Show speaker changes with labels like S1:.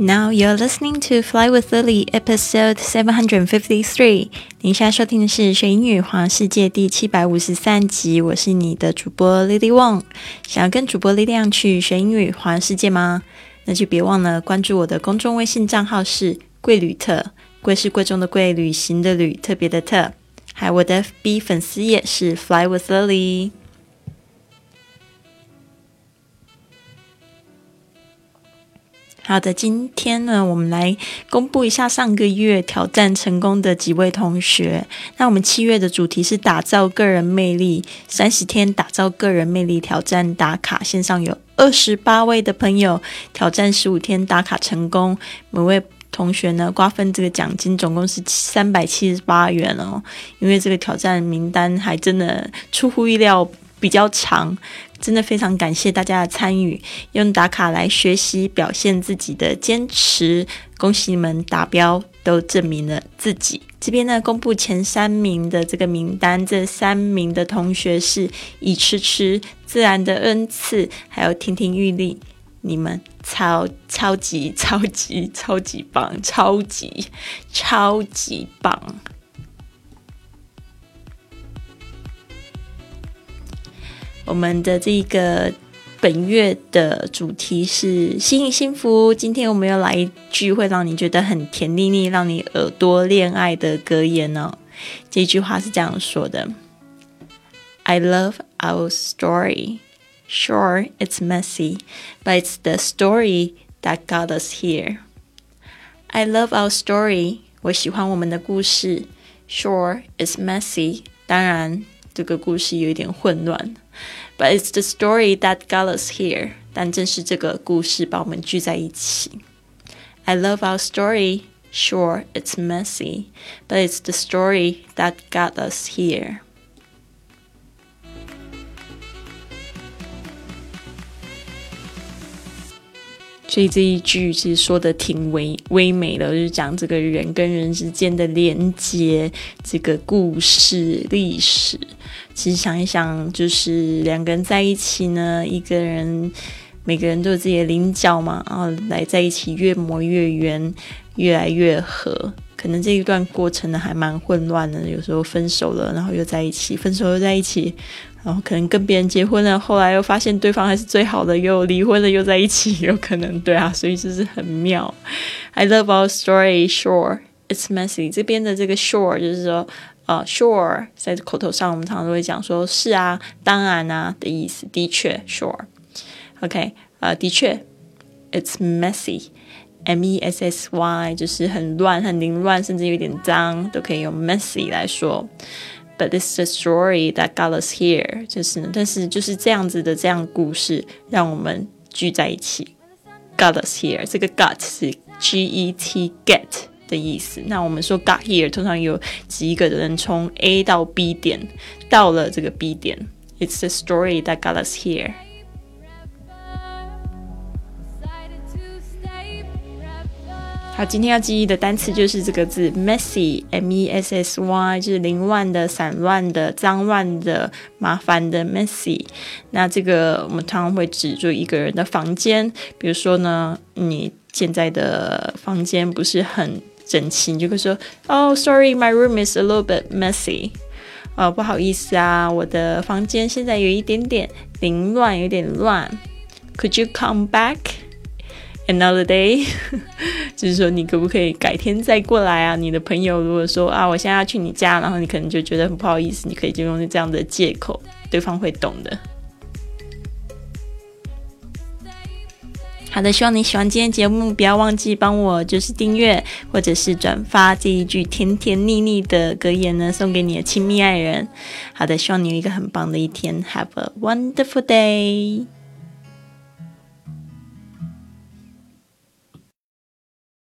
S1: Now you're listening to Fly with Lily, episode seven hundred fifty-three. 您现在收听的是学英语环世界第七百五十三集。我是你的主播 Lily Wong。想要跟主播力量去学英语环世界吗？那就别忘了关注我的公众微信账号是贵旅特，贵是贵重的贵，旅行的旅，特别的特。还有我的 FB 粉丝页是 Fly with Lily。好的，今天呢，我们来公布一下上个月挑战成功的几位同学。那我们七月的主题是打造个人魅力，三十天打造个人魅力挑战打卡，线上有二十八位的朋友挑战十五天打卡成功。每位同学呢，瓜分这个奖金总共是三百七十八元哦。因为这个挑战名单还真的出乎意料。比较长，真的非常感谢大家的参与，用打卡来学习表现自己的坚持，恭喜你们达标，都证明了自己。这边呢，公布前三名的这个名单，这三名的同学是以吃吃自然的恩赐，还有亭亭玉立，你们超超级超级超级棒，超级超级棒。我们的这个本月的主题是心意幸福。今天我们要来一句会让你觉得很甜腻腻、让你耳朵恋爱的格言呢。这句话是这样说的：“I love our story. Sure, it's messy, but it's the story that got us here. I love our story. 我喜欢我们的故事。Sure, it's messy. 当然，这个故事有一点混乱。” But it's the story that got us here. 但正是这个故事把我们聚在一起。I love our story. Sure, it's messy, but it's the story that got us here. 所以这一句其实说的挺唯唯美的，就是讲这个人跟人之间的连接，这个故事历史。其实想一想，就是两个人在一起呢，一个人每个人都有自己的棱角嘛，然后来在一起越磨越圆，越来越合。可能这一段过程呢还蛮混乱的，有时候分手了，然后又在一起，分手又在一起。然后可能跟别人结婚了，后来又发现对方还是最好的，又离婚了，又在一起，有可能对啊，所以就是很妙。I love our story, sure it's messy。这边的这个 sure 就是说，呃，sure 在口头上我们常常都会讲说是啊，当然啊的意思，的确 sure。OK，呃，的确，it's messy Messy 就是很乱、很凌乱，甚至有点脏，都可以用 messy 来说。But it's the story that got us here，就是但是就是这样子的这样故事，让我们聚在一起。Got us here，这个 got 是 G E T get 的意思。那我们说 got here，通常有几个人从 A 到 B 点，到了这个 B 点。It's the story that got us here。好，今天要记忆的单词就是这个字，messy，m e s s y，就是凌乱的、散乱的、脏乱的、麻烦的 messy。那这个我们通常会指住一个人的房间，比如说呢，你现在的房间不是很整齐，你就会说，Oh, sorry, my room is a little bit messy。哦，不好意思啊，我的房间现在有一点点凌乱，有点乱。Could you come back? Another day，就是说你可不可以改天再过来啊？你的朋友如果说啊，我现在要去你家，然后你可能就觉得很不好意思，你可以就用这样的借口，对方会懂的。好的，希望你喜欢今天节目，不要忘记帮我就是订阅或者是转发这一句甜甜腻腻的格言呢，送给你的亲密爱人。好的，希望你有一个很棒的一天，Have a wonderful day。